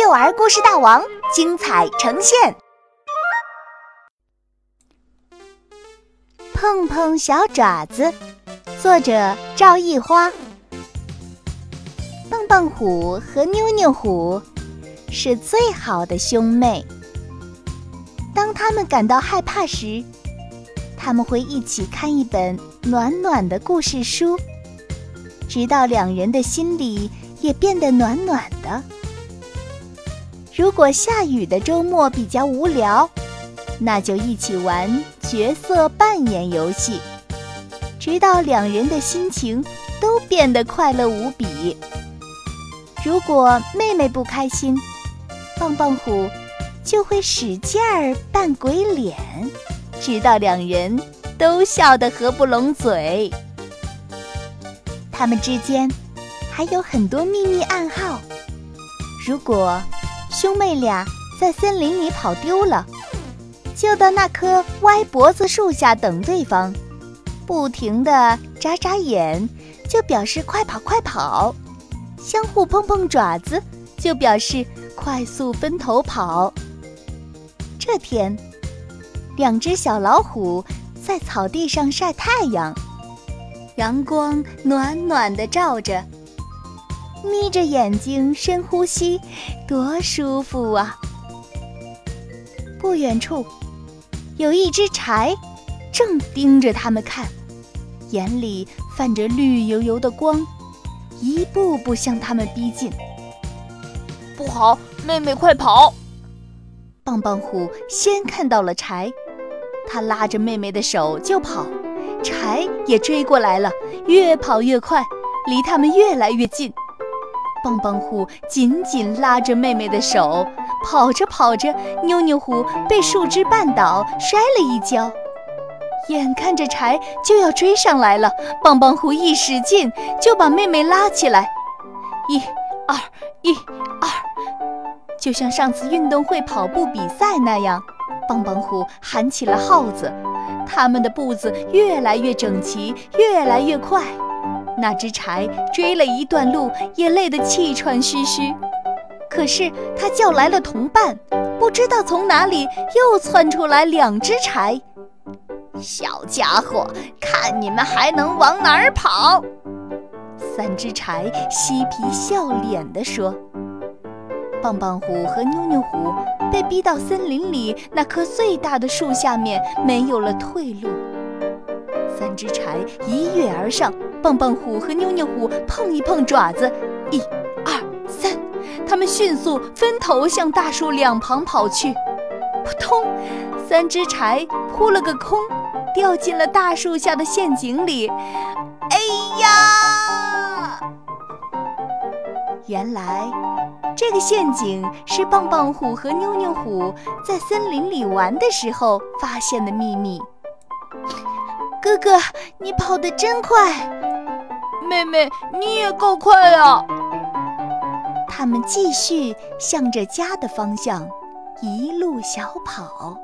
幼儿故事大王精彩呈现。碰碰小爪子，作者赵艺花。蹦蹦虎和妞妞虎是最好的兄妹。当他们感到害怕时，他们会一起看一本暖暖的故事书，直到两人的心里也变得暖暖的。如果下雨的周末比较无聊，那就一起玩角色扮演游戏，直到两人的心情都变得快乐无比。如果妹妹不开心，棒棒虎就会使劲儿扮鬼脸，直到两人都笑得合不拢嘴。他们之间还有很多秘密暗号。如果兄妹俩在森林里跑丢了，就到那棵歪脖子树下等对方，不停地眨眨眼，就表示快跑快跑；相互碰碰爪子，就表示快速分头跑。这天，两只小老虎在草地上晒太阳，阳光暖暖的照着。眯着眼睛深呼吸，多舒服啊！不远处，有一只柴，正盯着他们看，眼里泛着绿油油的光，一步步向他们逼近。不好，妹妹快跑！棒棒虎先看到了柴，他拉着妹妹的手就跑，柴也追过来了，越跑越快，离他们越来越近。棒棒虎紧紧拉着妹妹的手，跑着跑着，妞妞虎被树枝绊倒，摔了一跤。眼看着柴就要追上来了，棒棒虎一使劲就把妹妹拉起来，一、二、一、二，就像上次运动会跑步比赛那样，棒棒虎喊起了号子，他们的步子越来越整齐，越来越快。那只柴追了一段路，也累得气喘吁吁。可是他叫来了同伴，不知道从哪里又窜出来两只柴。小家伙，看你们还能往哪儿跑！三只柴嬉皮笑脸地说：“棒棒虎和妞妞虎被逼到森林里那棵最大的树下面，没有了退路。”只柴一跃而上。棒棒虎和妞妞虎碰一碰爪子，一、二、三，他们迅速分头向大树两旁跑去。扑通，三只柴扑了个空，掉进了大树下的陷阱里。哎呀！原来这个陷阱是棒棒虎和妞妞虎在森林里玩的时候发现的秘密。哥哥，你跑得真快！妹妹，你也够快啊！他们继续向着家的方向一路小跑。